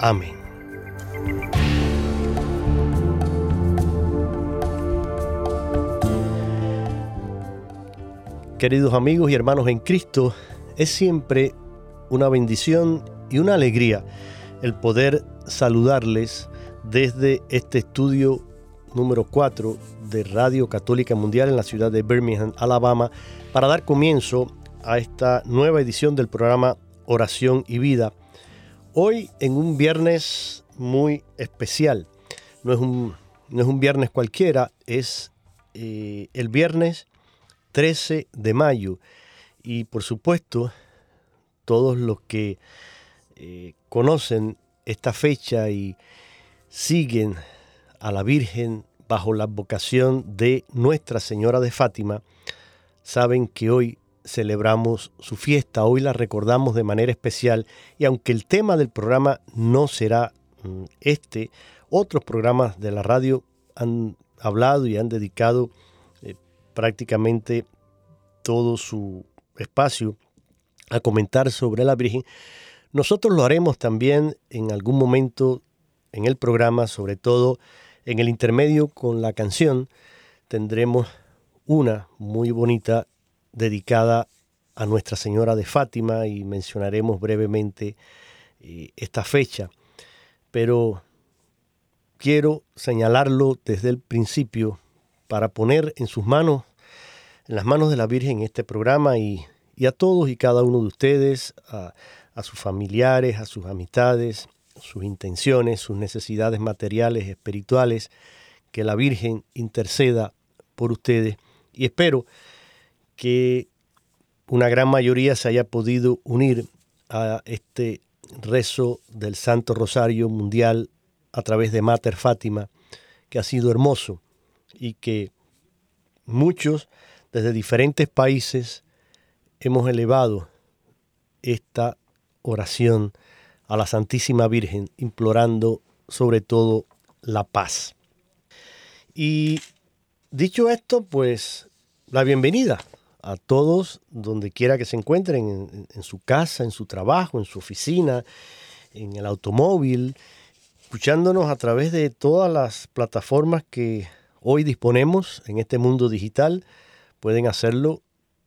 Amén. Queridos amigos y hermanos en Cristo, es siempre una bendición y una alegría el poder saludarles desde este estudio número 4 de Radio Católica Mundial en la ciudad de Birmingham, Alabama, para dar comienzo a esta nueva edición del programa Oración y Vida, Hoy en un viernes muy especial. No es un, no es un viernes cualquiera, es eh, el viernes 13 de mayo. Y por supuesto, todos los que eh, conocen esta fecha y siguen a la Virgen bajo la vocación de Nuestra Señora de Fátima, saben que hoy celebramos su fiesta, hoy la recordamos de manera especial y aunque el tema del programa no será mm, este, otros programas de la radio han hablado y han dedicado eh, prácticamente todo su espacio a comentar sobre la Virgen. Nosotros lo haremos también en algún momento en el programa, sobre todo en el intermedio con la canción, tendremos una muy bonita dedicada a Nuestra Señora de Fátima y mencionaremos brevemente eh, esta fecha. Pero quiero señalarlo desde el principio para poner en sus manos, en las manos de la Virgen este programa y, a todos y cada uno de ustedes, a, a sus familiares, a sus amistades, sus intenciones, sus necesidades materiales, espirituales, que la Virgen interceda por ustedes y espero que una gran mayoría se haya podido unir a este rezo del Santo Rosario Mundial a través de Mater Fátima, que ha sido hermoso y que muchos desde diferentes países hemos elevado esta oración a la Santísima Virgen, implorando sobre todo la paz. Y dicho esto, pues la bienvenida a todos donde quiera que se encuentren, en, su casa, en su trabajo, en su oficina, en el automóvil, escuchándonos a través de todas las plataformas que hoy disponemos en este mundo digital. Pueden hacerlo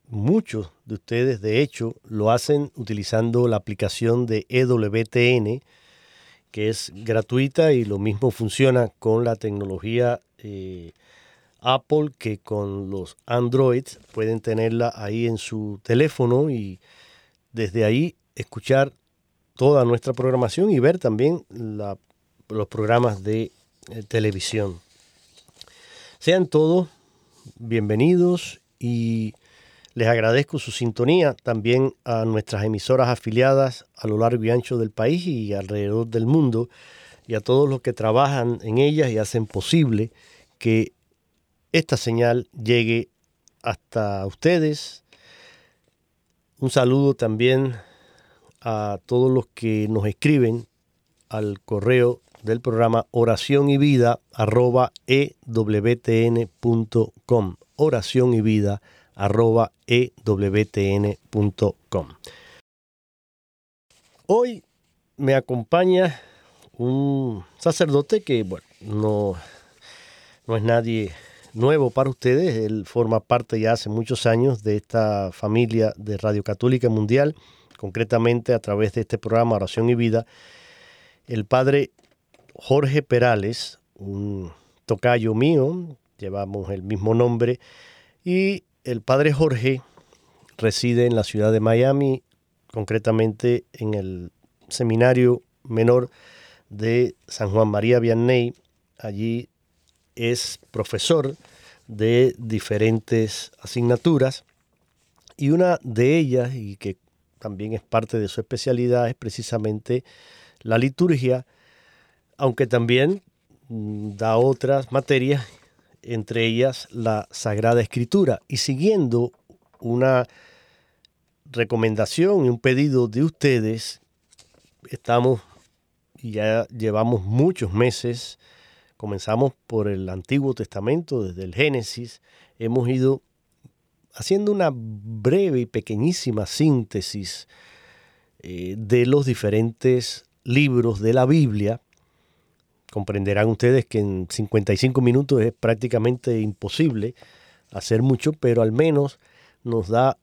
muchos de ustedes, de hecho, lo hacen utilizando la aplicación de EWTN, que es gratuita y lo mismo funciona con la tecnología eh, Apple que con los Androids pueden tenerla ahí en su teléfono y desde ahí escuchar toda nuestra programación y ver también los programas de eh, televisión. Sean todos bienvenidos y les agradezco su sintonía también a nuestras emisoras afiliadas a lo largo y ancho del país y alrededor del mundo y a todos los que trabajan en ellas y hacen posible que esta señal llegue hasta ustedes. Un saludo también a todos los que nos escriben al correo del programa oración y vida arroba ewtn.com. Oración y vida ewtn.com. Hoy me acompaña un sacerdote que, bueno, no, no es nadie nuevo para ustedes. Él forma parte ya hace muchos años de esta familia de Radio Católica Mundial, concretamente a través de este programa Oración y Vida. El padre Jorge Perales, un tocayo mío, llevamos el mismo nombre, y el padre Jorge reside en la ciudad de Miami, concretamente en el seminario menor de San Juan María Vianney. Allí es profesor de diferentes asignaturas y una de ellas, y que también es parte de su especialidad, es precisamente la liturgia, aunque también mm, da otras materias, entre ellas la Sagrada Escritura. Y siguiendo una recomendación y un pedido de ustedes, estamos y ya llevamos muchos meses Comenzamos por el Antiguo Testamento, desde el Génesis. Hemos ido haciendo una breve y pequeñísima síntesis eh, de los diferentes libros de la Biblia. Comprenderán ustedes que en 55 minutos es prácticamente imposible hacer mucho, pero al menos nos da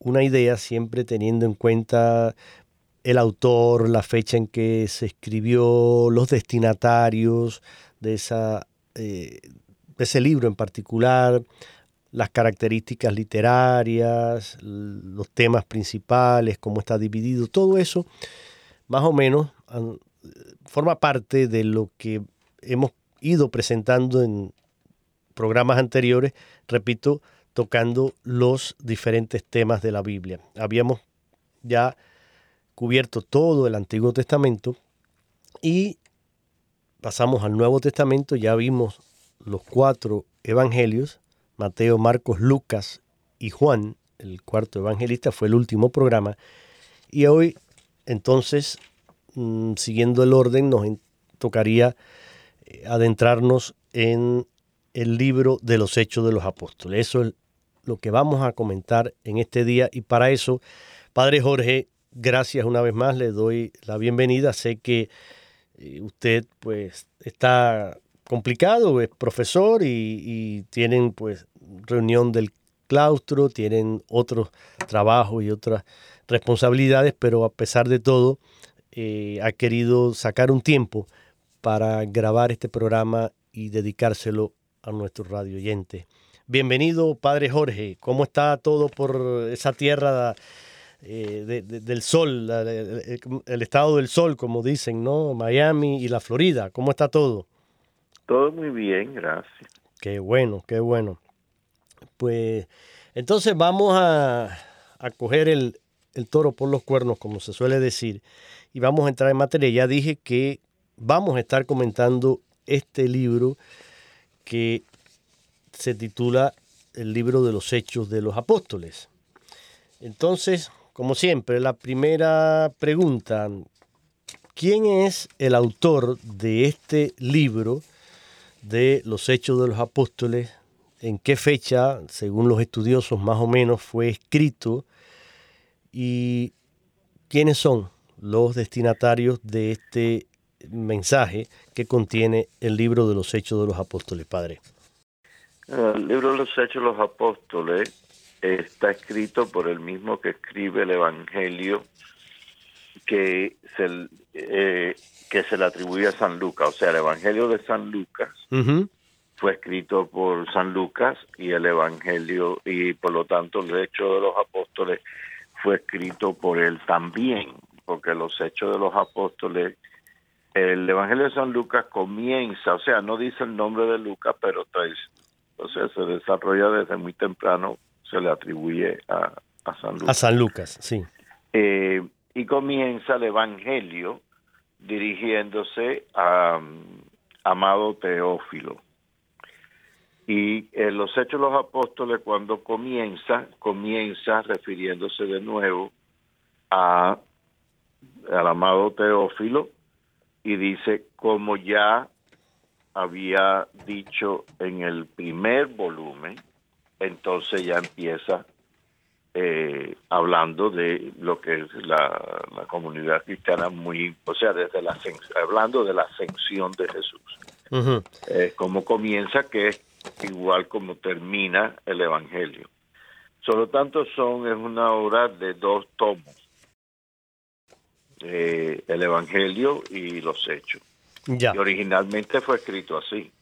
una idea siempre teniendo en cuenta el autor, la fecha en que se escribió, los destinatarios, de, esa, eh, ese libro en particular, las características literarias, los temas principales, cómo está dividido, todo eso más o menos forma parte de lo que hemos ido presentando en programas anteriores, repito, tocando los diferentes temas de la Biblia. Habíamos ya cubierto todo el Antiguo Testamento y pasamos al Nuevo Testamento, ya vimos los cuatro evangelios, Mateo, Marcos, Lucas y Juan, el cuarto evangelista, fue el último programa. Y hoy, entonces, mm, siguiendo el orden, nos tocaría eh, adentrarnos en el libro de los Hechos de los Apóstoles. Eso es lo que vamos a comentar en este día y para eso, Padre Jorge, gracias una vez más, le doy la bienvenida. Sé que usted pues está complicado, es profesor y, tienen pues reunión del claustro, tienen otros trabajos y otras responsabilidades, pero a pesar de todo eh, ha querido sacar un tiempo para grabar este programa y dedicárselo a nuestro radio oyente. Bienvenido, Padre Jorge. ¿Cómo está todo por esa tierra eh, del sol, el, estado del sol, como dicen, ¿no? Miami y la Florida. ¿Cómo está todo? Todo muy bien, gracias. Qué bueno, qué bueno. Pues entonces vamos a, a coger el, el toro por los cuernos, como se suele decir, y vamos a entrar en materia. Ya dije que vamos a estar comentando este libro que se titula El libro de los hechos de los apóstoles. Entonces, como siempre, la primera pregunta, ¿quién es el autor de este libro de los Hechos de los Apóstoles? ¿En qué fecha, según los estudiosos, más o menos fue escrito? ¿Y quiénes son los destinatarios de este mensaje que contiene el libro de los Hechos de los Apóstoles, Padre? El libro de los Hechos de los Apóstoles está escrito por el mismo que escribe el Evangelio que se, eh, que se le atribuye a San Lucas. O sea, el Evangelio de San Lucas fue escrito por San Lucas y el Evangelio, y por lo tanto el Hecho de los Apóstoles fue escrito por él también, porque los Hechos de los Apóstoles, el Evangelio de San Lucas comienza, o sea, no dice el nombre de Lucas, pero o sea, se desarrolla desde muy temprano se le atribuye a, San Lucas. A San Lucas, sí. Eh, y comienza el Evangelio dirigiéndose a um, amado Teófilo. Y en los Hechos de los Apóstoles, cuando comienza, comienza refiriéndose de nuevo a, al amado Teófilo, y dice, como ya había dicho en el primer volumen, entonces ya empieza eh, hablando de lo que es la, comunidad cristiana muy, o sea, desde la hablando de la ascensión de Jesús. Eh, como comienza, que es igual como termina el Evangelio. Solo tanto son, es una obra de dos tomos, eh, el Evangelio y los Hechos. Y originalmente fue escrito así.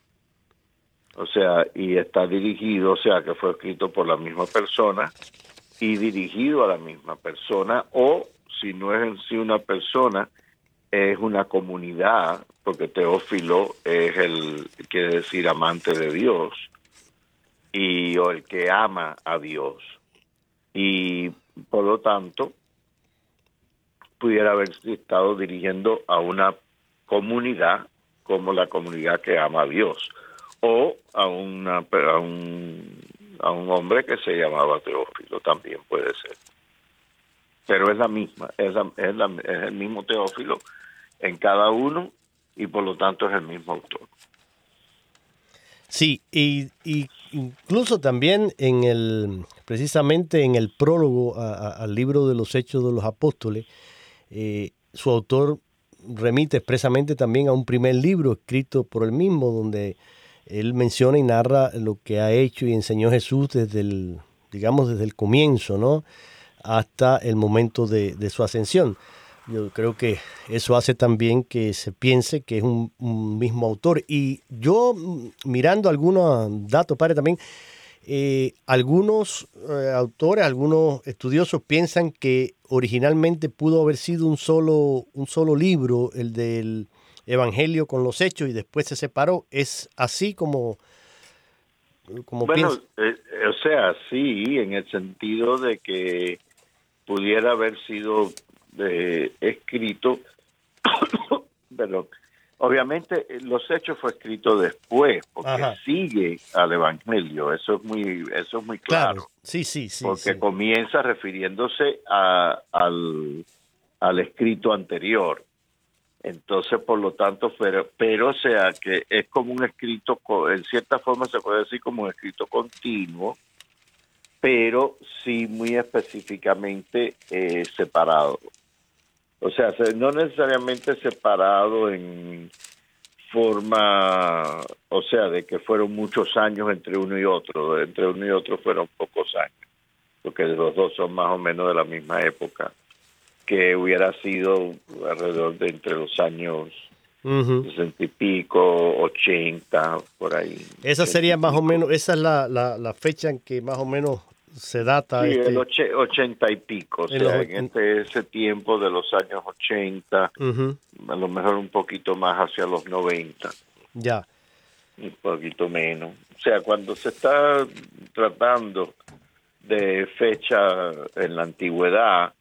O sea, y está dirigido, o sea, que fue escrito por la misma persona y dirigido a la misma persona, o si no es en sí una persona, es una comunidad, porque Teófilo es el, quiere decir, amante de Dios, y o el que ama a Dios. Y por lo tanto, pudiera haber estado dirigiendo a una comunidad como la comunidad que ama a Dios o a, a, un, a un hombre que se llamaba Teófilo, también puede ser. Pero es la misma, es, es, es el mismo Teófilo en cada uno y por lo tanto es el mismo autor. Sí, y, incluso también en el, precisamente en el prólogo al libro de los Hechos de los Apóstoles, eh, su autor remite expresamente también a un primer libro escrito por él mismo, donde él menciona y narra lo que ha hecho y enseñó Jesús desde el, digamos, desde el comienzo, ¿no? Hasta el momento de, su ascensión. Yo creo que eso hace también que se piense que es un, mismo autor. Y yo, mm, mirando algunos datos, padre, también, eh, algunos eh, autores, algunos estudiosos piensan que originalmente pudo haber sido un solo, un solo libro, el del Evangelio con los hechos, y después se separó. ¿Es así como, como bueno, eh, o sea, sí, en el sentido de que pudiera haber sido escrito, pero Obviamente eh, los hechos fue escrito después porque sigue al evangelio, eso es muy eso es muy claro. Sí, sí, sí. Porque comienza refiriéndose a, al, al escrito anterior. Entonces, por lo tanto, pero, pero o sea que es como un escrito, en cierta forma se puede decir como un escrito continuo, pero sí muy específicamente eh, separado. O sea, no necesariamente separado en forma, o sea, de que fueron muchos años entre uno y otro, entre uno y otro fueron pocos años, porque los dos son más o menos de la misma época, que hubiera sido alrededor de entre los años sesenta y pico, ochenta, por ahí. Esa sería más o menos, esa es la, la, la fecha en que más o menos se data. Sí, el este ochenta y pico, o sea, en este, ese tiempo de los años ochenta, a lo mejor un poquito más hacia los noventa. Ya. Un poquito menos. O sea, cuando se está tratando de fecha en la antigüedad,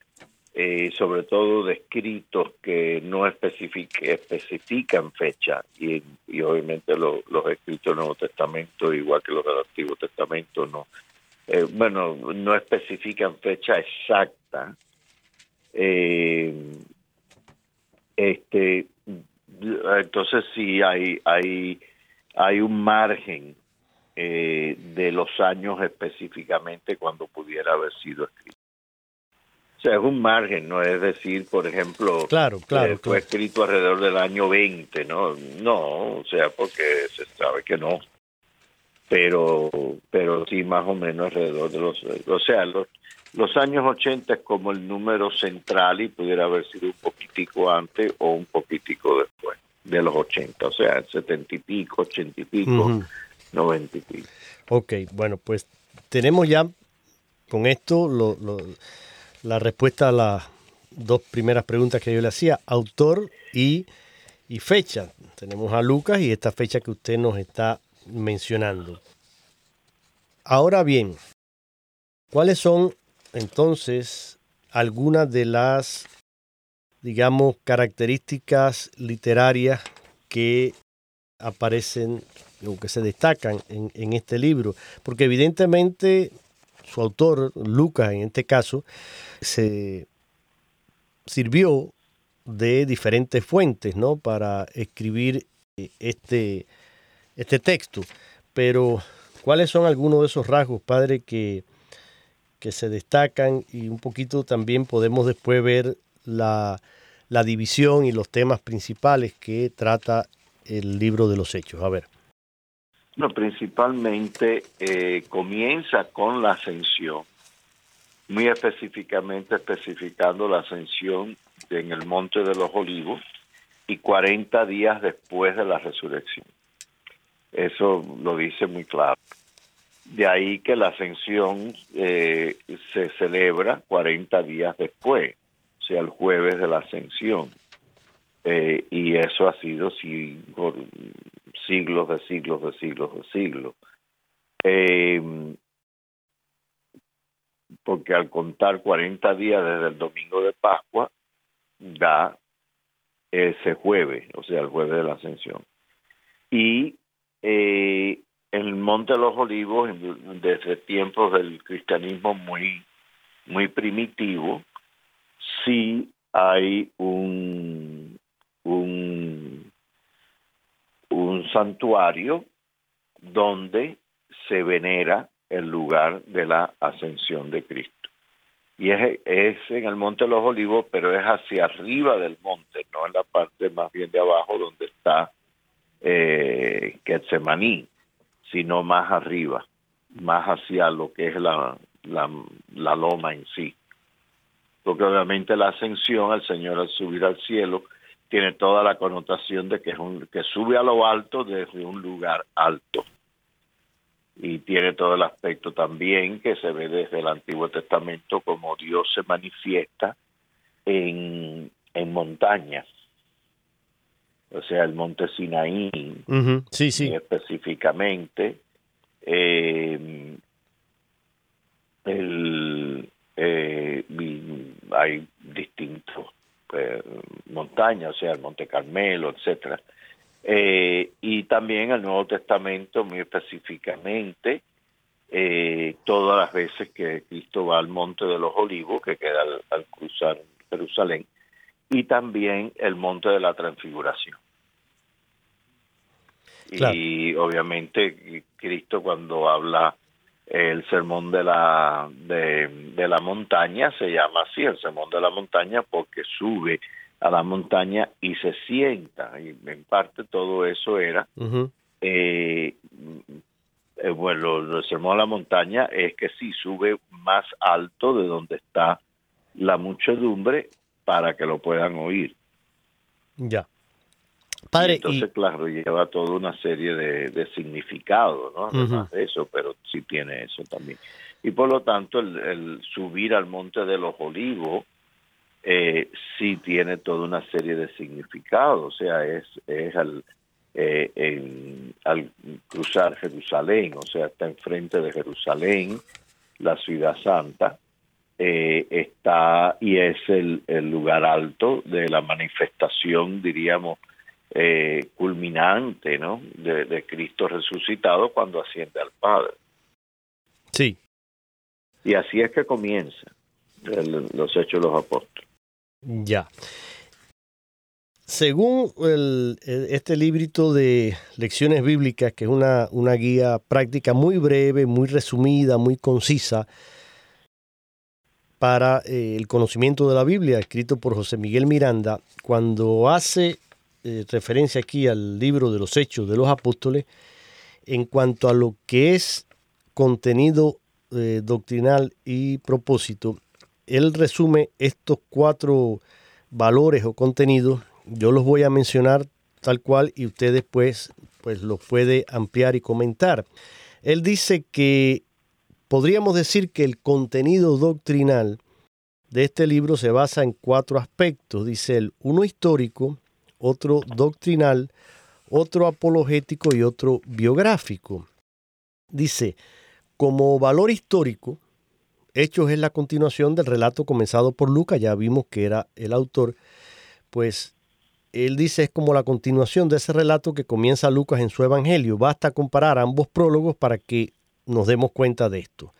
eh, sobre todo de escritos que no especifican fecha, y, y obviamente los escritos del Nuevo Testamento, igual que los del Antiguo Testamento, no eh, bueno, no especifican fecha exacta. Eh, este, entonces sí hay hay hay un margen eh, de los años específicamente cuando pudiera haber sido escrito. O sea, es un margen, no es decir, por ejemplo, claro, claro, fue escrito alrededor del año 20, ¿no? No, o sea, porque se sabe que no pero pero sí más o menos alrededor de los o sea los los años 80 es como el número central y pudiera haber sido un poquitico antes o un poquitico después de los 80, o sea, 70 y pico, 80 y pico, 90 y pico. Ok, bueno, pues tenemos ya con esto lo, la respuesta a las dos primeras preguntas que yo le hacía, autor y, fecha. Tenemos a Lucas y esta fecha que usted nos está mencionando. Ahora bien, ¿cuáles son entonces algunas de las, digamos, características literarias que aparecen o que se destacan en este libro? Porque evidentemente su autor, Lucas en este caso, se sirvió de diferentes fuentes, ¿no? Para escribir eh, este, este texto. Pero, ¿cuáles son algunos de esos rasgos, padre, que, que se destacan y un poquito también podemos después ver la, la división y los temas principales que trata el libro de los hechos? A ver. No, principalmente eh, comienza con la ascensión, muy específicamente especificando la ascensión en el Monte de los Olivos y 40 días después de la resurrección. Eso lo dice muy claro. De ahí que la ascensión eh, se celebra 40 días después, o sea, el jueves de la ascensión. Eh, y eso ha sido por siglos de siglos de siglos de siglos. Eh, porque al contar 40 días desde el domingo de Pascua, da ese jueves, o sea, el jueves de la ascensión. Y eh, el Monte de los Olivos, desde tiempos del cristianismo muy, muy primitivo, sí hay un, un, santuario donde se venera el lugar de la ascensión de Cristo. Y es, en el Monte de los Olivos, pero es hacia arriba del monte, no en la parte más bien de abajo donde está eh, sino más arriba, más hacia lo que es la, la, la loma en sí. Porque obviamente la ascensión al Señor al subir al cielo tiene toda la connotación de que, es un, que sube a lo alto desde un lugar alto. Y tiene todo el aspecto también que se ve desde el Antiguo Testamento como Dios se manifiesta en, en montañas. O sea, el monte Sinaí, sí, sí. específicamente, eh, el, eh, hay distintos eh, montañas, o sea, el Monte Carmelo, etcétera. Eh, y también el Nuevo Testamento, muy específicamente, eh, todas las veces que Cristo va al Monte de los Olivos, que queda al, cruzar Jerusalén, y también el Monte de la Transfiguración. Y obviamente Cristo cuando habla el sermón de la de, la montaña se llama así el sermón de la montaña porque sube a la montaña y se sienta y en parte todo eso era eh, eh, bueno el sermón de la montaña es que sí sube más alto de donde está la muchedumbre para que lo puedan oír. Ya Padre, entonces, claro, lleva toda una serie de, de significados, ¿no? Además de eso, pero sí tiene eso también. Y por lo tanto, el, subir al Monte de los Olivos eh, sí tiene toda una serie de significados, o sea, es, es al, eh, al cruzar Jerusalén, o sea, está enfrente de Jerusalén, la ciudad santa, eh, está y es el, el lugar alto de la manifestación, diríamos, eh, culminante ¿no? De, Cristo resucitado cuando asciende al Padre. Sí. Y así es que comienza los hechos de los apóstoles. Ya. Según el, este librito de lecciones bíblicas, que es una, una guía práctica muy breve, muy resumida, muy concisa, para eh, el conocimiento de la Biblia, escrito por José Miguel Miranda, cuando hace eh, referencia aquí al libro de los Hechos de los Apóstoles en cuanto a lo que es contenido eh, doctrinal y propósito. Él resume estos cuatro valores o contenidos. Yo los voy a mencionar tal cual y usted después pues los puede ampliar y comentar. Él dice que podríamos decir que el contenido doctrinal de este libro se basa en cuatro aspectos. Dice él, uno histórico, otro doctrinal, otro apologético y otro biográfico. Dice, como valor histórico, Hechos es la continuación del relato comenzado por Lucas, ya vimos que era el autor, pues él dice es como la continuación de ese relato que comienza Lucas en su Evangelio. Basta comparar ambos prólogos para que nos demos cuenta de esto.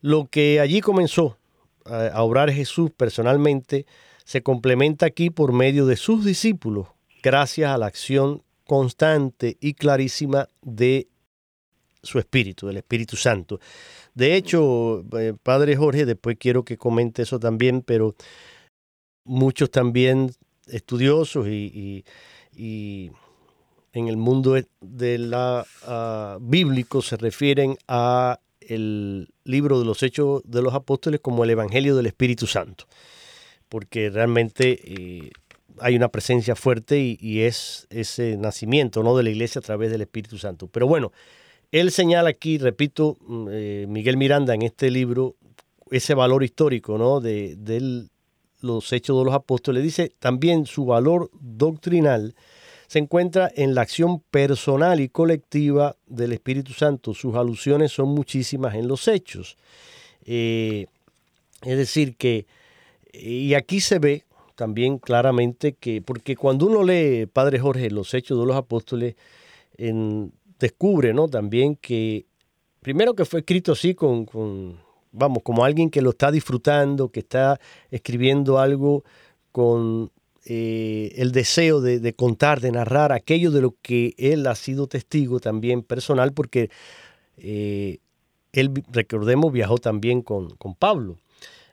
Lo que allí comenzó a obrar Jesús personalmente se complementa aquí por medio de sus discípulos, gracias a la acción constante y clarísima de su Espíritu, del Espíritu Santo. De hecho, eh, Padre Jorge, después quiero que comente eso también, pero muchos también estudiosos y, en el mundo la ah, bíblico se refieren a el libro de los Hechos de los Apóstoles como el Evangelio del Espíritu Santo, porque realmente eh, hay una presencia fuerte y, es ese nacimiento ¿no? de la iglesia a través del Espíritu Santo. Pero bueno, él señala aquí, repito, mm, eh, Miguel Miranda en este libro, ese valor histórico ¿no? de, los hechos de los apóstoles. Dice también su valor doctrinal se encuentra en la acción personal y colectiva del Espíritu Santo. Sus alusiones son muchísimas en los hechos. Eh, es decir, que, y aquí se ve también claramente que, porque cuando uno lee, Padre Jorge, los hechos de los apóstoles, en, descubre ¿no? también que, primero que fue escrito así con, con, vamos, como alguien que lo está disfrutando, que está escribiendo algo con eh, el deseo de, contar, de narrar aquello de lo que él ha sido testigo también personal, porque eh, él, recordemos, viajó también con, Pablo.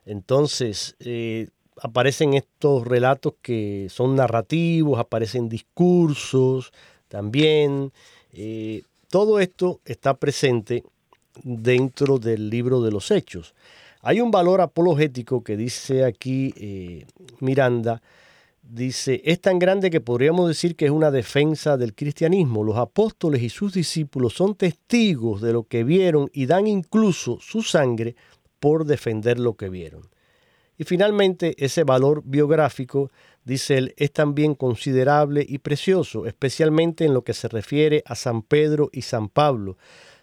Entonces, eh, aparecen estos relatos que son narrativos, aparecen discursos también. todo esto está presente dentro del libro de los hechos. Hay un valor apologético que dice aquí Miranda, dice, es tan grande que podríamos decir que es una defensa del cristianismo. Los apóstoles y sus discípulos son testigos de lo que vieron y dan incluso su sangre por defender lo que vieron. Y finalmente, ese valor biográfico, dice él, es también considerable y precioso, especialmente en lo que se refiere a San Pedro y San Pablo,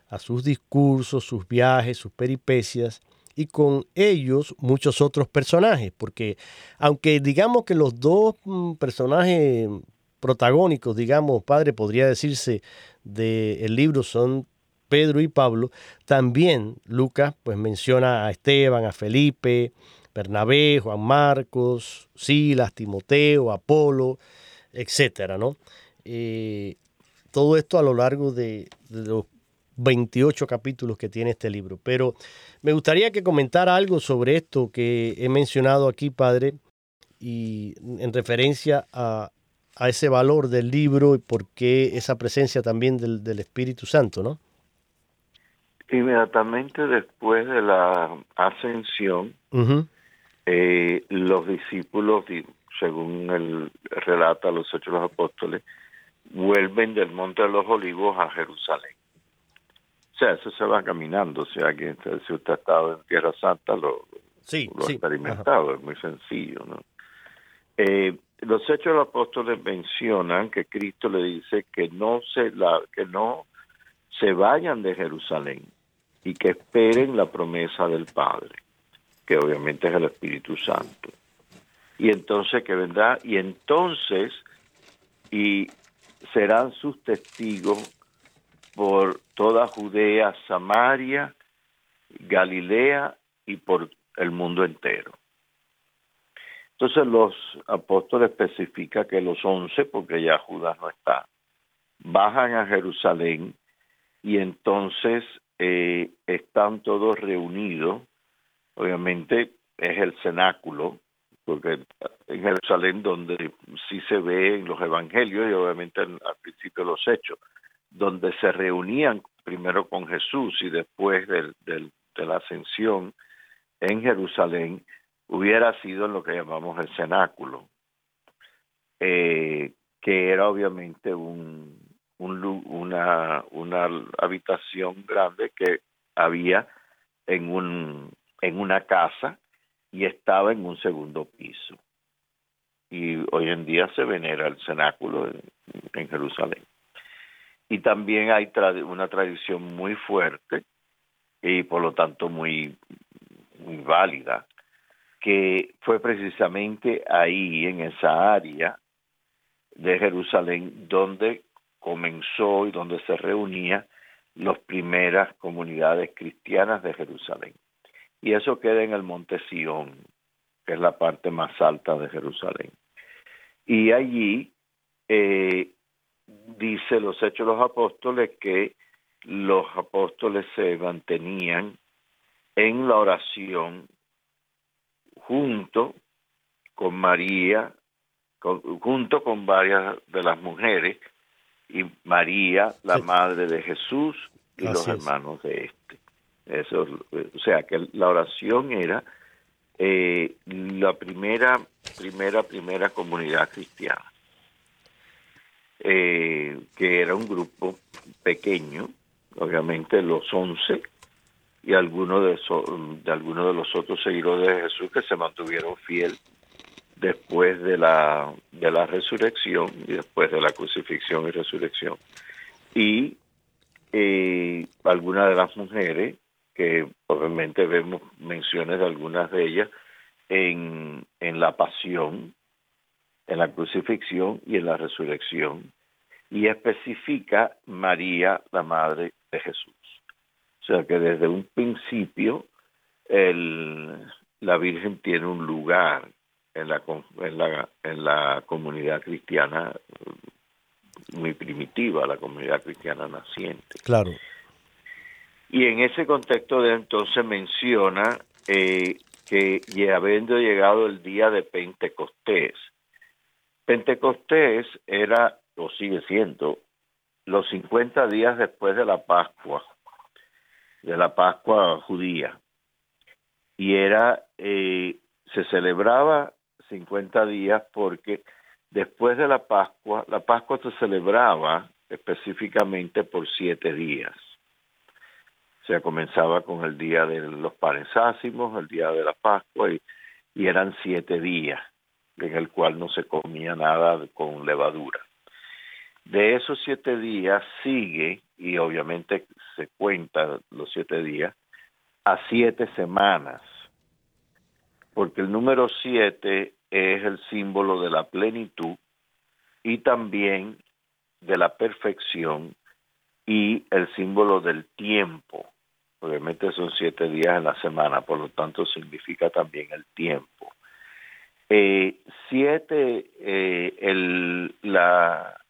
a sus discursos, sus viajes, sus peripecias, y con ellos muchos otros personajes, porque aunque digamos que los dos mm, personajes protagónicos, digamos, padre, podría decirse, del libro son Pedro y Pablo, también Lucas pues menciona a Esteban, a Felipe, Bernabé, Juan Marcos, Silas, Timoteo, Apolo, etcétera, ¿no? Eh, todo esto a lo largo de, de los 28 capítulos que tiene este libro. Pero me gustaría que comentara algo sobre esto que he mencionado aquí, padre, y en referencia a, ese valor del libro y por qué esa presencia también del, Espíritu Santo, ¿no? Inmediatamente después de la ascensión, eh, los discípulos, según el relata los Hechos de los Apóstoles, vuelven del Monte de los Olivos a Jerusalén. O sea, eso se va caminando. O sea, que si usted ha estado en Tierra Santa, lo, ha experimentado. Es muy sencillo, ¿no? Eh, los Hechos de los Apóstoles mencionan que Cristo le dice que no se la, que no se vayan de Jerusalén y que esperen la promesa del Padre, que obviamente es el Espíritu Santo. Y entonces que vendrá y entonces y serán sus testigos por toda Judea, Samaria, Galilea y por el mundo entero. Entonces los apóstoles especifican que los once, porque ya Judas no está, bajan a Jerusalén y entonces eh, están todos reunidos. Obviamente es el cenáculo, porque en Jerusalén donde sí se ve en los evangelios y obviamente al principio los hechos, donde se reunían primero con Jesús y después del, de la ascensión en Jerusalén, hubiera sido lo que llamamos el cenáculo, eh, que era obviamente un, una, una habitación grande que había en, un, en una casa y estaba en un segundo piso. Y hoy en día se venera el cenáculo en Jerusalén y también hay una tradición muy fuerte y por lo tanto muy, muy válida, que fue precisamente ahí, en esa área de Jerusalén, donde comenzó y donde se reunía las primeras comunidades cristianas de Jerusalén. Y eso queda en el monte Sión. que es la parte más alta de Jerusalén. Y allí eh, dice los Hechos de los Apóstoles que los apóstoles se mantenían en la oración junto con María, junto con varias de las mujeres, y María, la madre de Jesús, y los hermanos de este. Eso, o sea que la oración era eh, la primera, primera, primera comunidad cristiana, eh, que era un grupo pequeño, obviamente los once y algunos de, de algunos de los otros seguidores de Jesús que se mantuvieron fiel después de la de la resurrección y después de la crucifixión y resurrección y eh, algunas de las mujeres que obviamente vemos menciones de algunas de ellas en, en la pasión, en la crucifixión y en la resurrección, y especifica María, la Madre de Jesús. O sea que desde un principio el, la Virgen tiene un lugar en la, en la, en la comunidad cristiana muy primitiva, la comunidad cristiana naciente. Claro. Y en ese contexto de entonces menciona eh, que habiendo llegado el día de Pentecostés, Pentecostés era, o sigue siendo, los 50 días después de la Pascua, de la Pascua judía. Y era, eh, se celebraba 50 días porque después de la Pascua, la Pascua se celebraba específicamente por siete días. O sea, comenzaba con el día de los panes el día de la Pascua, y, eran siete días en el cual no se comía nada con levadura. De esos siete días sigue, y obviamente se cuenta los siete días, a siete semanas, porque el número siete es el símbolo de la plenitud y también de la perfección y el símbolo del tiempo. Obviamente son siete días en la semana, por lo tanto significa también el tiempo. Eh, siete, eh, el, la,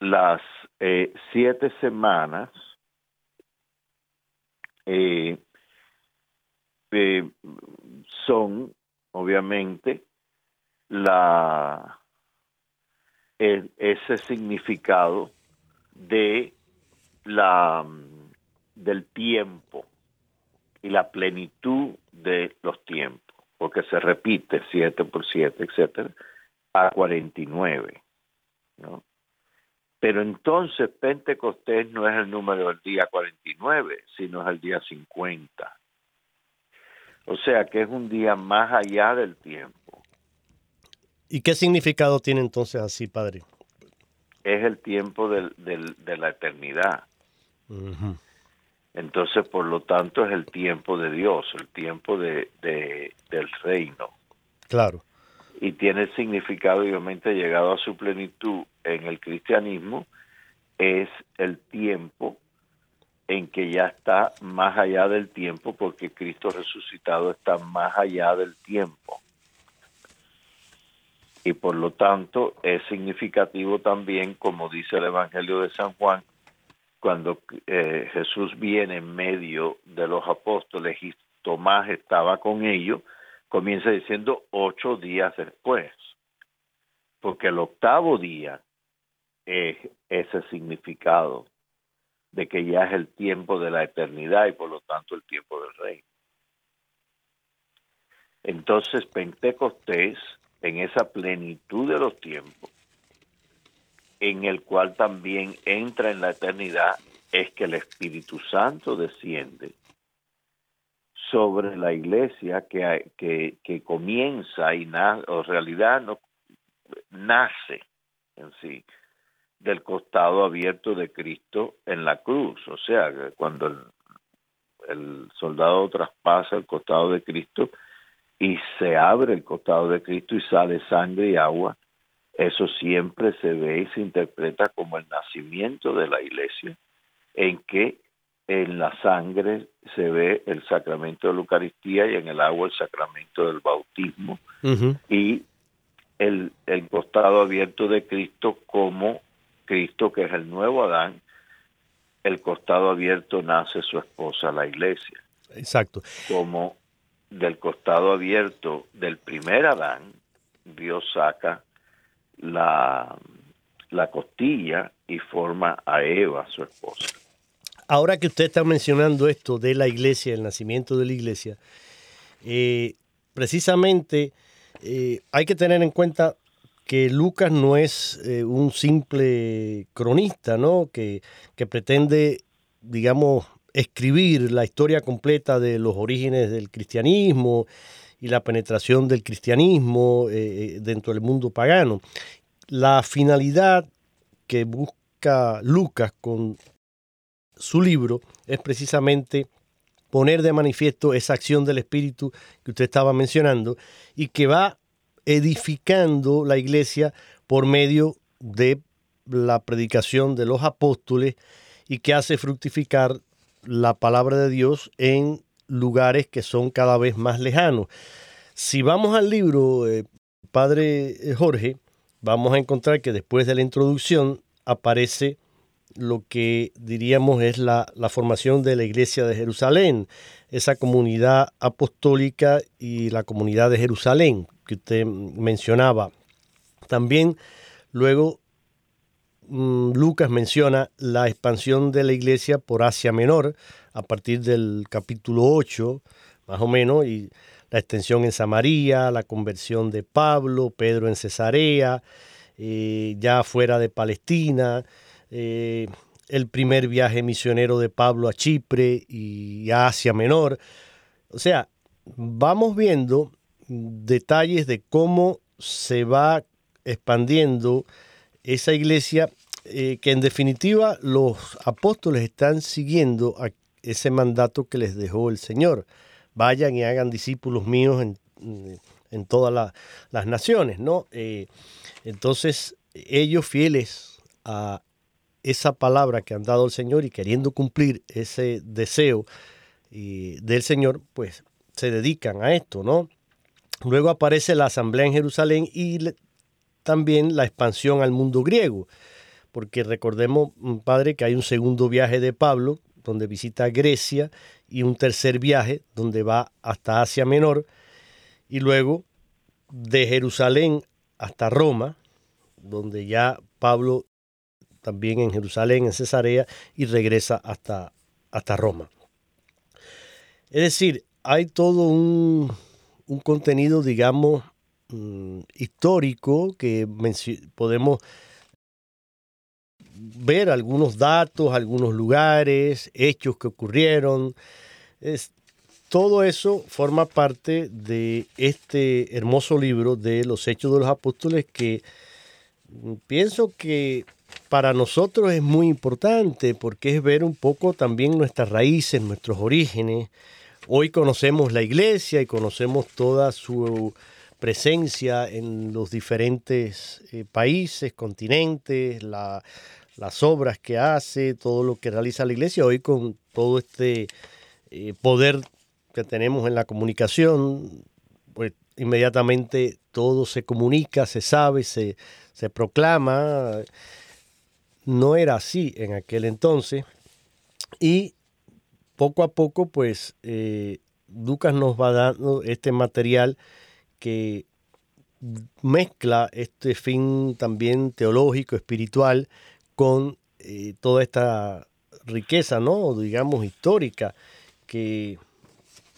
las eh, siete semanas son, obviamente, la ese significado de la del tiempo y la plenitud de los tiempos, porque se repite 7 por 7, etcétera, a 49, ¿no? Pero entonces Pentecostés no es el número del día 49, sino es el día 50. O sea que es un día más allá del tiempo. ¿Y qué significado tiene entonces así, Padre? Es el tiempo del, de la eternidad. Entonces, por lo tanto, es el tiempo de Dios, el tiempo de, del reino. Claro. Y tiene el significado, obviamente, llegado a su plenitud en el cristianismo, es el tiempo en que ya está más allá del tiempo, porque Cristo resucitado está más allá del tiempo. Y por lo tanto es significativo también, como dice el Evangelio de San Juan, cuando eh, Jesús viene en medio de los apóstoles y Tomás estaba con ellos, comienza diciendo ocho días después, porque el octavo día es ese significado de que ya es el tiempo de la eternidad y por lo tanto el tiempo del rey. Entonces Pentecostés, en esa plenitud de los tiempos, en el cual también entra en la eternidad, es que el Espíritu Santo desciende sobre la iglesia que, que, comienza y nace, o realidad no, nace en sí del costado abierto de Cristo en la cruz. O sea, cuando el soldado traspasa el costado de Cristo y se abre el costado de Cristo y sale sangre y agua, eso siempre se ve y se interpreta como el nacimiento de la iglesia, en que en la sangre se ve el sacramento de la Eucaristía y en el agua el sacramento del bautismo y el, el costado abierto de Cristo como Cristo que es el nuevo Adán, el costado abierto nace su esposa la iglesia. Exacto. Como del costado abierto del primer Adán, Dios saca la, la costilla y forma a Eva, su esposa. Ahora que usted está mencionando esto de la iglesia, el nacimiento de la iglesia, eh, precisamente eh, hay que tener en cuenta que Lucas no es eh, un simple cronista, ¿no? Que, que, pretende, digamos, escribir la historia completa de los orígenes del cristianismo y la penetración del cristianismo dentro del mundo pagano. La finalidad que busca Lucas con su libro es precisamente poner de manifiesto esa acción del Espíritu que usted estaba mencionando y que va edificando la iglesia por medio de la predicación de los apóstoles y que hace fructificar la palabra de Dios en lugares que son cada vez más lejanos. Si vamos al libro, eh, Padre eh, Jorge, vamos a encontrar que después de la introducción aparece lo que diríamos es la, formación de la iglesia de Jerusalén, esa comunidad apostólica y la comunidad de Jerusalén que usted mencionaba. También luego Lucas menciona la expansión de la iglesia por Asia Menor a partir del capítulo 8, más o menos, y la extensión en Samaria, la conversión de Pablo, Pedro en Cesarea, eh, ya fuera de Palestina, eh, el primer viaje misionero de Pablo a Chipre y a Asia Menor. O sea, vamos viendo detalles de cómo se va expandiendo esa iglesia eh, que en definitiva los apóstoles están siguiendo a ese mandato que les dejó el Señor. Vayan y hagan discípulos míos en, todas las naciones, ¿no? Eh, entonces, ellos fieles a esa palabra que han dado el Señor y queriendo cumplir ese deseo del Señor, pues se dedican a esto, ¿no? Luego aparece la asamblea en Jerusalén y también la expansión al mundo griego, porque recordemos, mm, Padre, que hay un segundo viaje de Pablo, donde visita Grecia, y un tercer viaje, donde va hasta Asia Menor, y luego de Jerusalén hasta Roma, donde ya Pablo también en Jerusalén, en Cesarea, y regresa hasta, hasta Roma. Es decir, hay todo un, contenido, digamos, mm, histórico que podemos ver algunos datos, algunos lugares, hechos que ocurrieron. Es, todo eso forma parte de este hermoso libro de los Hechos de los Apóstoles que mm, pienso que para nosotros es muy importante porque es ver un poco también nuestras raíces, nuestros orígenes. Hoy conocemos la iglesia y conocemos toda su presencia en los diferentes eh, países, continentes, las obras que hace, todo lo que realiza la iglesia. Hoy con todo este eh, poder que tenemos en la comunicación, pues inmediatamente todo se comunica, se sabe, se, se proclama. No era así en aquel entonces y poco a poco pues eh, Lucas nos va dando este material que mezcla este fin también teológico, espiritual, con eh, toda esta riqueza, ¿no? digamos, histórica, que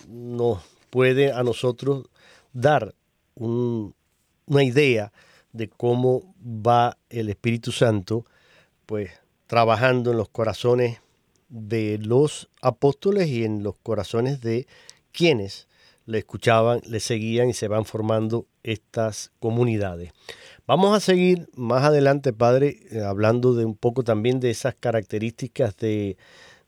nos puede a nosotros dar una idea de cómo va el Espíritu Santo pues trabajando en los corazones de los apóstoles y en los corazones de quienes le escuchaban, le seguían y se van formando estas comunidades. Vamos a seguir más adelante, Padre, eh, hablando de un poco también de esas características de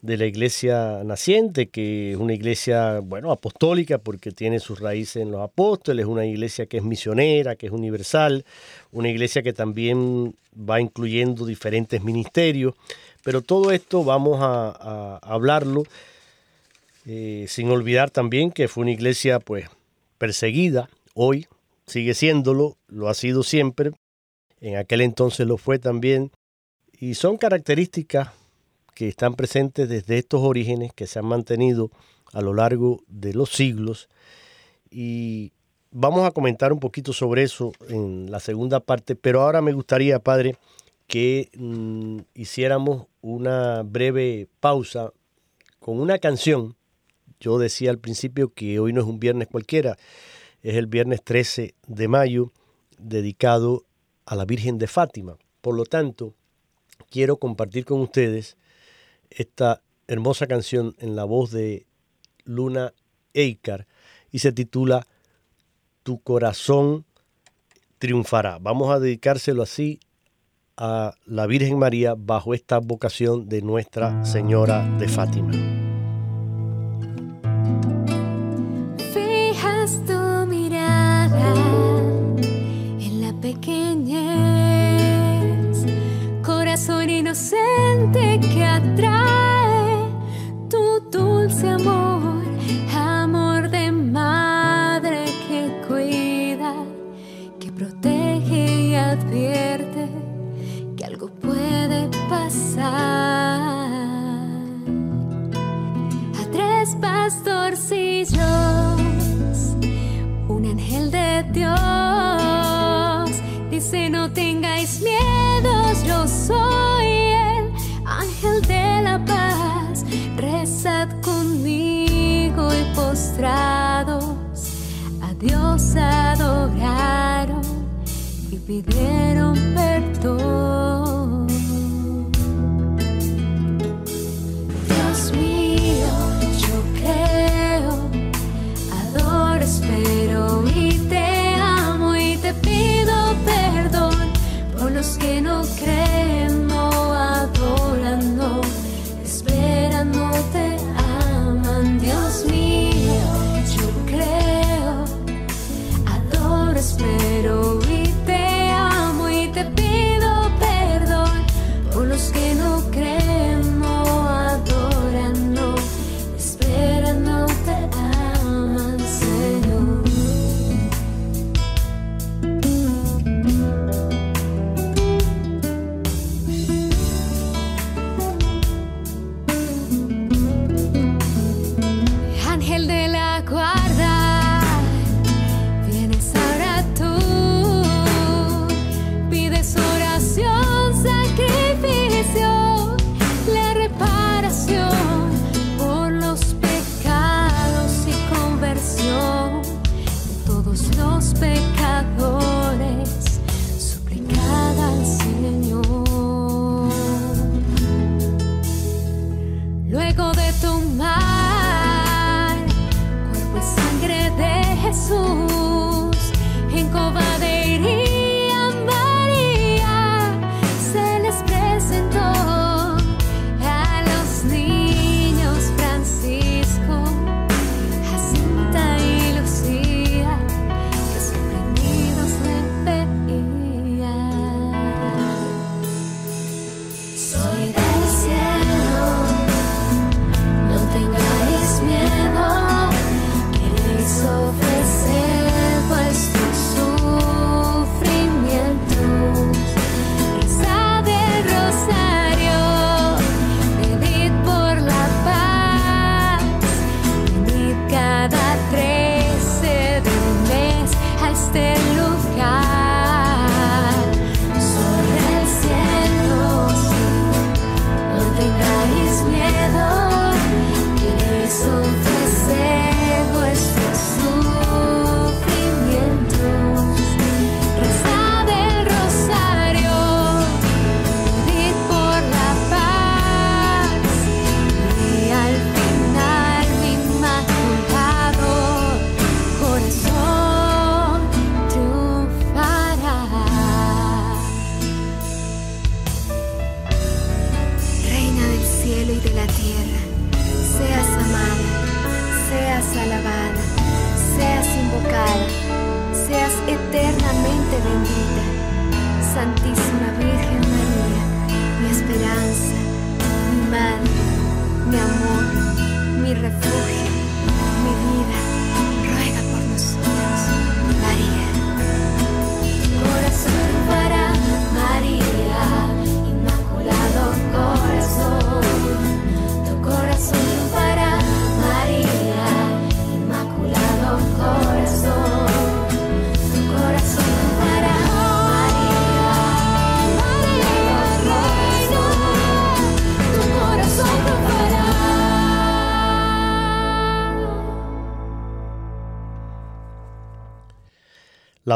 de la iglesia naciente, que es una iglesia, bueno, apostólica porque tiene sus raíces en los apóstoles, una iglesia que es misionera, que es universal, una iglesia que también va incluyendo diferentes ministerios, Pero todo esto vamos a, hablarlo eh, sin olvidar también que fue una iglesia pues perseguida hoy, sigue siéndolo, lo ha sido siempre, en aquel entonces lo fue también, y son características que están presentes desde estos orígenes que se han mantenido a lo largo de los siglos y vamos a comentar un poquito sobre eso en la segunda parte, pero ahora me gustaría, Padre, que mm, hiciéramos una breve pausa con una canción. Yo decía al principio que hoy no es un viernes cualquiera, es el viernes 13 de mayo dedicado a la Virgen de Fátima. Por lo tanto, quiero compartir con ustedes esta hermosa canción en la voz de Luna Eikar y se titula Tu corazón triunfará. Vamos a dedicárselo así a la Virgen María bajo esta vocación de Nuestra Señora de Fátima. Inocente que atrae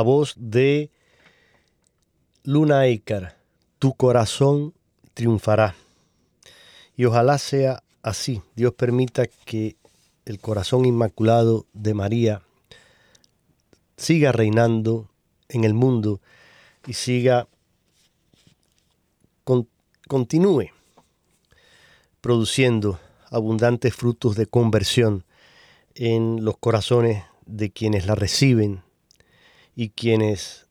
La voz de Luna Eicar, tu corazón triunfará. Y ojalá sea así. Dios permita que el corazón inmaculado de María siga reinando en el mundo y siga, con- continúe produciendo abundantes frutos de conversión en los corazones de quienes la reciben y quienes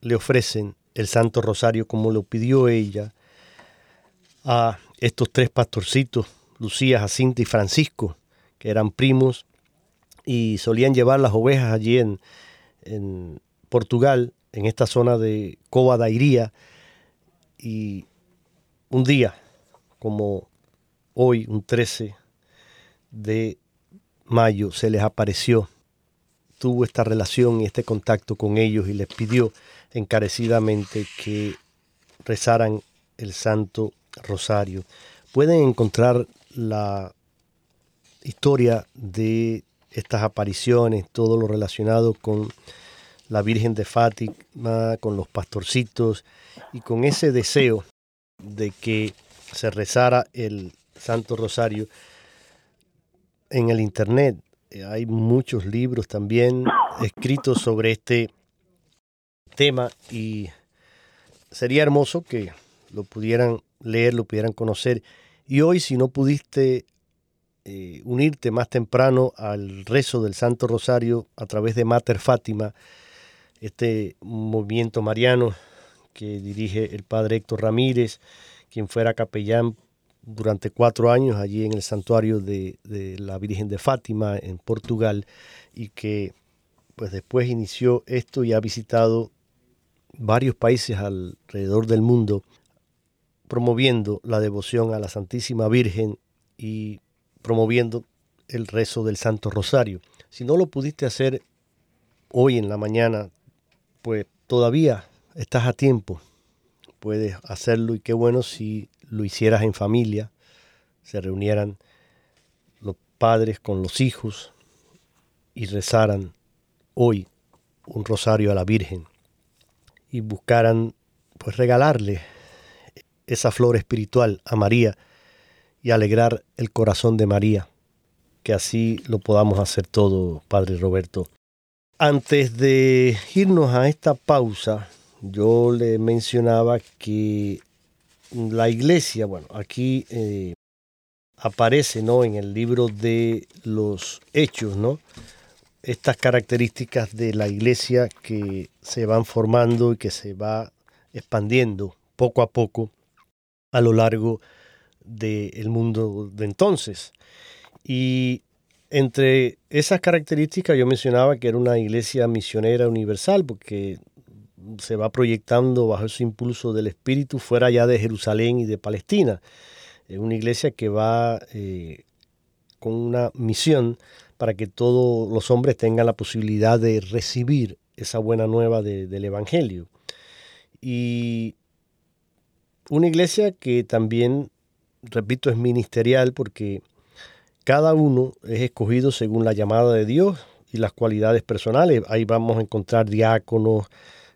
le ofrecen el Santo Rosario como lo pidió ella a estos tres pastorcitos, Lucía, Jacinta y Francisco, que eran primos y solían llevar las ovejas allí en, en Portugal, en esta zona de Cova da Iría, y un día, como hoy, un 13 de mayo, se les apareció tuvo esta relación y este contacto con ellos y les pidió encarecidamente que rezaran el Santo Rosario. Pueden encontrar la historia de estas apariciones, todo lo relacionado con la Virgen de Fátima, con los pastorcitos y con ese deseo de que se rezara el Santo Rosario en el Internet. Eh, Hay muchos libros también escritos sobre este tema y sería hermoso que lo pudieran leer, lo pudieran conocer. Y hoy, si no pudiste eh, unirte más temprano al rezo del Santo Rosario a través de Mater Fátima, este movimiento mariano que dirige el padre Héctor Ramírez, quien fuera capellán durante cuatro años allí en el santuario de, la Virgen de Fátima en Portugal y que pues después inició esto y ha visitado varios países alrededor del mundo promoviendo la devoción a la Santísima Virgen y promoviendo el rezo del Santo Rosario. Si no lo pudiste hacer hoy en la mañana, pues todavía estás a tiempo. Puedes hacerlo y qué bueno si lo hicieras en familia, se reunieran los padres con los hijos y rezaran hoy un rosario a la Virgen y buscaran pues regalarle esa flor espiritual a María y alegrar el corazón de María. Que así lo podamos hacer todo, Padre Roberto. Antes de irnos a esta pausa, yo le mencionaba que la iglesia, bueno, aquí eh, aparece, ¿no? En el libro de los hechos, ¿no? Estas características de la iglesia que se van formando y que se va expandiendo poco a poco a lo largo del mundo de entonces. Y entre esas características yo mencionaba que era una iglesia misionera universal porque se va proyectando bajo ese impulso del Espíritu fuera ya de Jerusalén y de Palestina. Es una iglesia que va eh, con una misión para que todos los hombres tengan la posibilidad de recibir esa buena nueva de- del Evangelio. Y una iglesia que también, repito, es ministerial porque cada uno es escogido según la llamada de Dios y las cualidades personales. Ahí vamos a encontrar diáconos,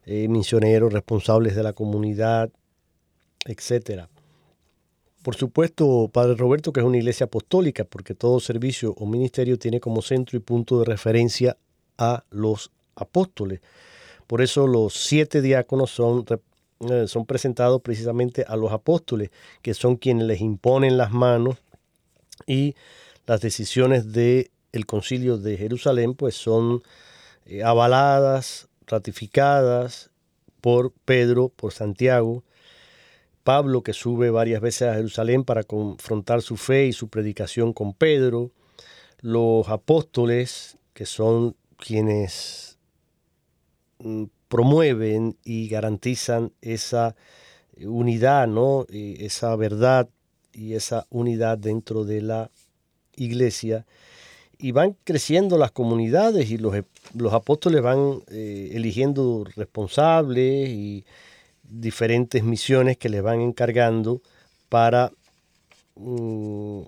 eh, misioneros, responsables de la comunidad, etcétera. Por supuesto, Padre Roberto, que es una iglesia apostólica, porque todo servicio o ministerio tiene como centro y punto de referencia a los apóstoles. Por eso los siete diáconos son, eh, son presentados precisamente a los apóstoles, que son quienes les imponen las manos y las decisiones del concilio de Jerusalén pues son eh, avaladas, ratificadas por Pedro, por Santiago, Pablo que sube varias veces a Jerusalén para confrontar su fe y su predicación con Pedro, los apóstoles que son quienes mm, promueven y garantizan esa unidad, ¿no? esa verdad y esa unidad dentro de la iglesia. Y van creciendo las comunidades y los, los apóstoles van eh, eligiendo responsables y diferentes misiones que les van encargando para mm,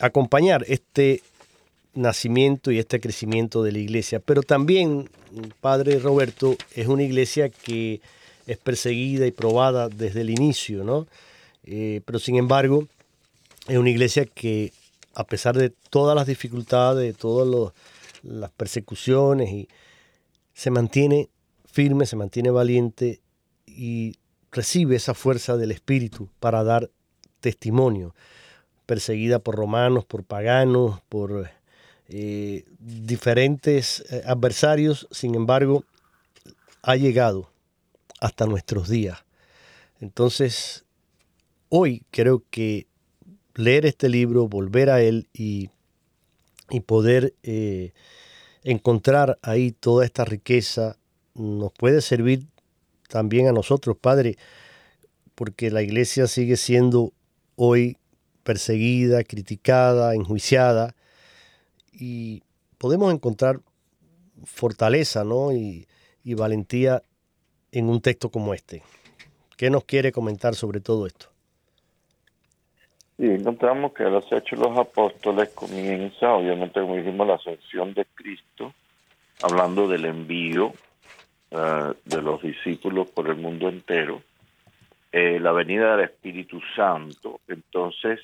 acompañar este nacimiento y este crecimiento de la iglesia. Pero también, Padre Roberto, es una iglesia que es perseguida y probada desde el inicio, ¿no? Eh, pero sin embargo, es una iglesia que, a pesar de todas las dificultades, de todas las persecuciones, y se mantiene firme, se mantiene valiente y recibe esa fuerza del Espíritu para dar testimonio, perseguida por romanos, por paganos, por eh, diferentes eh, adversarios, sin embargo, ha llegado hasta nuestros días. Entonces, hoy creo que leer este libro, volver a él y, poder eh, encontrar ahí toda esta riqueza nos puede servir también a nosotros, Padre, porque la iglesia sigue siendo hoy perseguida, criticada, enjuiciada, y podemos encontrar fortaleza ¿no? y, y valentía en un texto como este. ¿Qué nos quiere comentar sobre todo esto? Sí, encontramos que los Hechos de los Apóstoles comienza, obviamente, como dijimos, la ascensión de Cristo, hablando del envío eh, de los discípulos por el mundo entero, eh, la venida del Espíritu Santo, entonces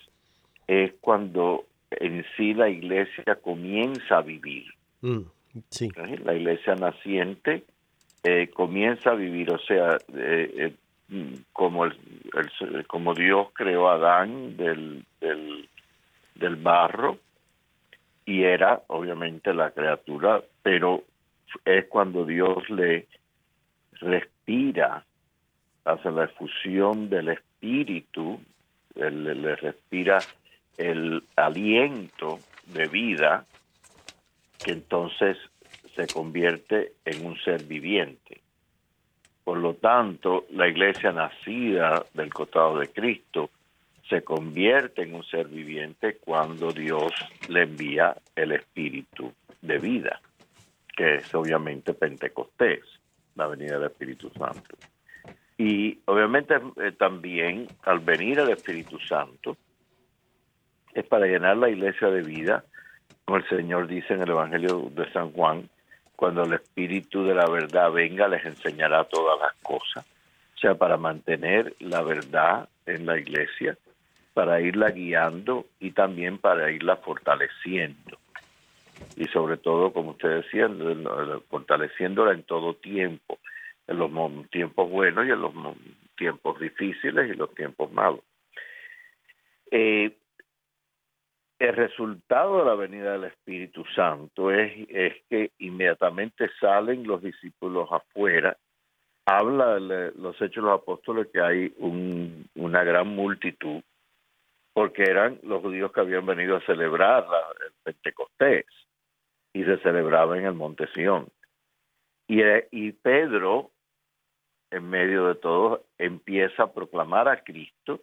es cuando en sí la iglesia comienza a vivir. Mm, la iglesia naciente eh, comienza a vivir, o sea, como, el, como Dios creó a Adán del, del, barro y era obviamente la criatura, pero es cuando Dios le respira, hace la efusión del espíritu, le, respira el aliento de vida, que entonces se convierte en un ser viviente. Por lo tanto, la iglesia nacida del costado de Cristo se convierte en un ser viviente cuando Dios le envía el espíritu de vida, que es obviamente Pentecostés la venida del Espíritu Santo. Y obviamente eh, también al venir el Espíritu Santo es para llenar la iglesia de vida, como el Señor dice en el Evangelio de San Juan, cuando el Espíritu de la verdad venga les enseñará todas las cosas. O sea, para mantener la verdad en la iglesia, para irla guiando y también para irla fortaleciendo y sobre todo, como usted decía, fortaleciéndola en todo tiempo, en los tiempos buenos y en los tiempos difíciles y los tiempos malos. Eh, el resultado de la venida del Espíritu Santo es, que inmediatamente salen los discípulos afuera. Habla los hechos de los apóstoles que hay una gran multitud, porque eran los judíos que habían venido a celebrar el Pentecostés y se celebraba en el Monte Sión. Y, eh, Pedro, en medio de todo, empieza a proclamar a Cristo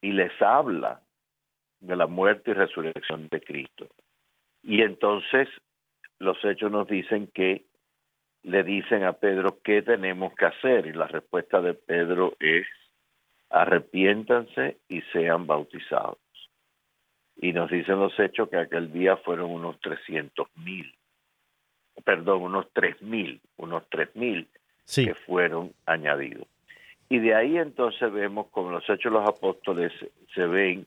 y les habla de la muerte y resurrección de Cristo. Y entonces los hechos nos dicen que le dicen a Pedro qué tenemos que hacer y la respuesta de Pedro es arrepiéntanse y sean bautizados y nos dicen los hechos que aquel día fueron unos 300 mil, perdón, unos 3 mil, unos 3 mil que fueron añadidos. Y de ahí entonces vemos, como los hechos de los apóstoles, se ven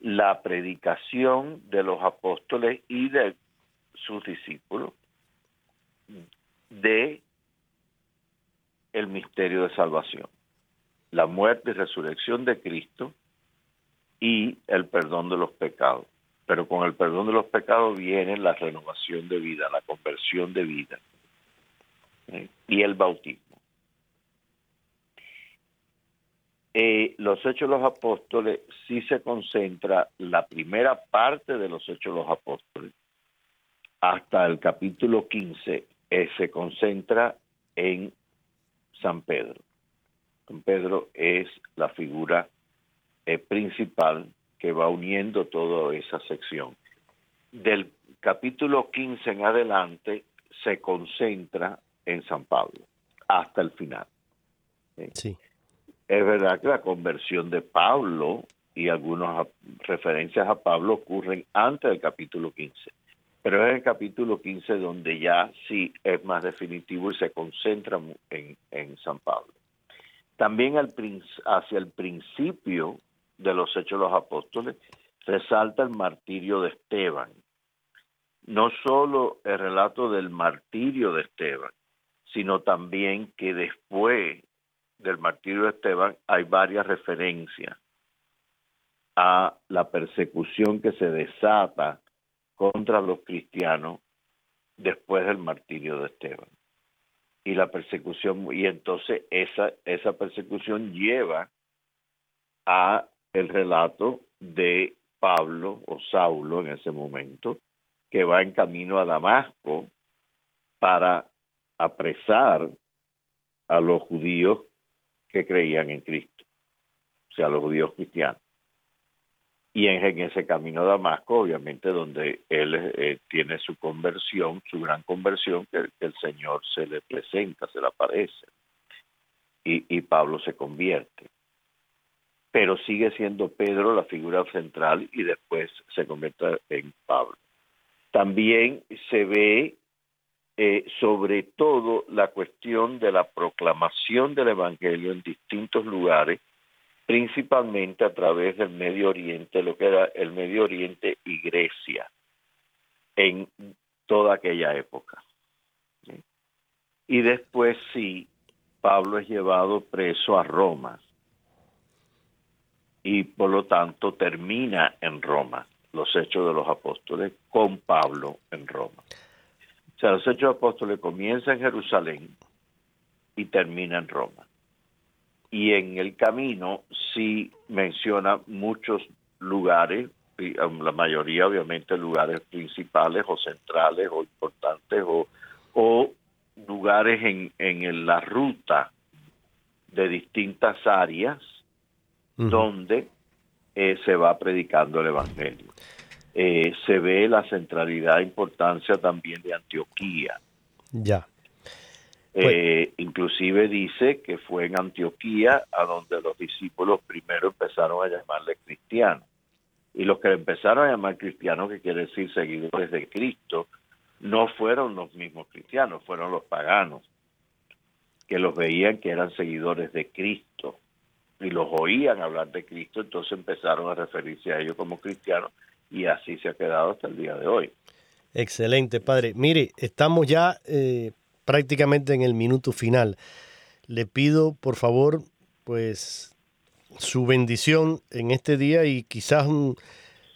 la predicación de los apóstoles y de sus discípulos de el misterio de salvación, la muerte y resurrección de Cristo y el perdón de los pecados. Pero con el perdón de los pecados viene la renovación de vida, la conversión de vida ¿eh? y el bautismo. Eh, los Hechos de los Apóstoles sí se concentra la primera parte de los Hechos de los Apóstoles hasta el capítulo 15 eh, se concentra en San Pedro. San Pedro es la figura eh, principal que va uniendo toda esa sección. Del capítulo 15 en adelante se concentra en San Pablo hasta el final. Sí. Es verdad que la conversión de Pablo y algunas referencias a Pablo ocurren antes del capítulo 15, pero es el capítulo 15 donde ya sí es más definitivo y se concentra en, en San Pablo. También al, hacia el principio de los Hechos de los Apóstoles resalta el martirio de Esteban. No solo el relato del martirio de Esteban, sino también que después del martirio de Esteban hay varias referencias a la persecución que se desata contra los cristianos después del martirio de Esteban. Y la persecución, y entonces esa, esa persecución lleva a el relato de Pablo o Saulo en ese momento, que va en camino a Damasco para apresar a los judíos que creían en Cristo, o sea, los judíos cristianos. Y en, ese camino a Damasco, obviamente, donde él eh, tiene su conversión, su gran conversión, que, el Señor se le presenta, se le aparece. Y, y Pablo se convierte. Pero sigue siendo Pedro la figura central y después se convierte en Pablo. También se ve eh, sobre todo la cuestión de la proclamación del Evangelio en distintos lugares, principalmente a través del Medio Oriente, lo que era el Medio Oriente y Grecia, en toda aquella época. Y después sí, Pablo es llevado preso a Roma y por lo tanto termina en Roma los hechos de los apóstoles con Pablo en Roma. O sea, los Hechos Apóstoles comienza en Jerusalén y termina en Roma. Y en el camino sí menciona muchos lugares, um, la mayoría obviamente lugares principales o centrales o importantes o, o lugares en, en la ruta de distintas áreas donde eh, se va predicando el Evangelio. Eh, se ve la centralidad e importancia también de Antioquía. Ya. Eh, inclusive dice que fue en Antioquía a donde los discípulos primero empezaron a llamarle cristianos. Y los que empezaron a llamar cristianos, que quiere decir seguidores de Cristo, no fueron los mismos cristianos, fueron los paganos, que los veían que eran seguidores de Cristo y los oían hablar de Cristo, entonces empezaron a referirse a ellos como cristianos y así se ha quedado hasta el día de hoy. Excelente, padre. Mire, estamos ya eh, prácticamente en el minuto final. Le pido, por favor, pues su bendición en este día y quizás un,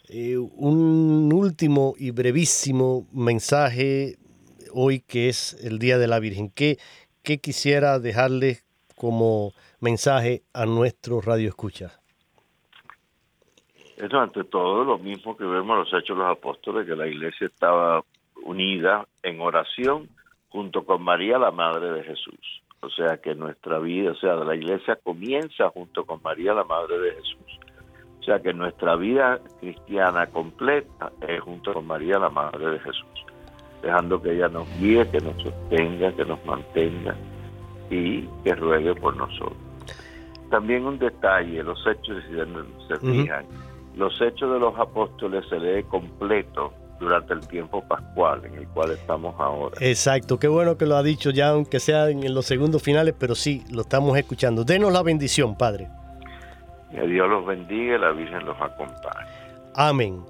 eh, un último y brevísimo mensaje hoy que es el Día de la Virgen. ¿Qué, qué quisiera dejarle como mensaje a nuestros radioescuchas? Eso ante todo lo mismo que vemos los hechos de los apóstoles, que la iglesia estaba unida en oración junto con María, la Madre de Jesús. O sea que nuestra vida, o sea, la iglesia comienza junto con María, la Madre de Jesús. O sea que nuestra vida cristiana completa es junto con María, la Madre de Jesús. Dejando que ella nos guíe, que nos sostenga, que nos mantenga y que ruegue por nosotros. También un detalle, los hechos, si se fijan, los hechos de los apóstoles se lee completo durante el tiempo pascual en el cual estamos ahora. Exacto, qué bueno que lo ha dicho ya, aunque sea en los segundos finales, pero sí, lo estamos escuchando. Denos la bendición, Padre. Que Dios los bendiga y la Virgen los acompañe. Amén.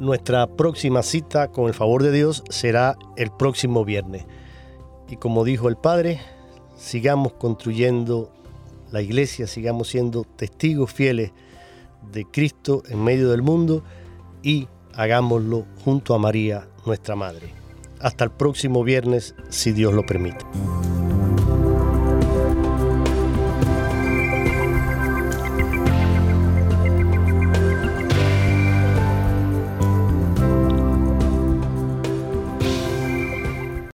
Nuestra próxima cita, con el favor de Dios, será el próximo viernes. Y como dijo el Padre, sigamos construyendo la iglesia, sigamos siendo testigos fieles de Cristo en medio del mundo y hagámoslo junto a María, nuestra Madre. Hasta el próximo viernes, si Dios lo permite.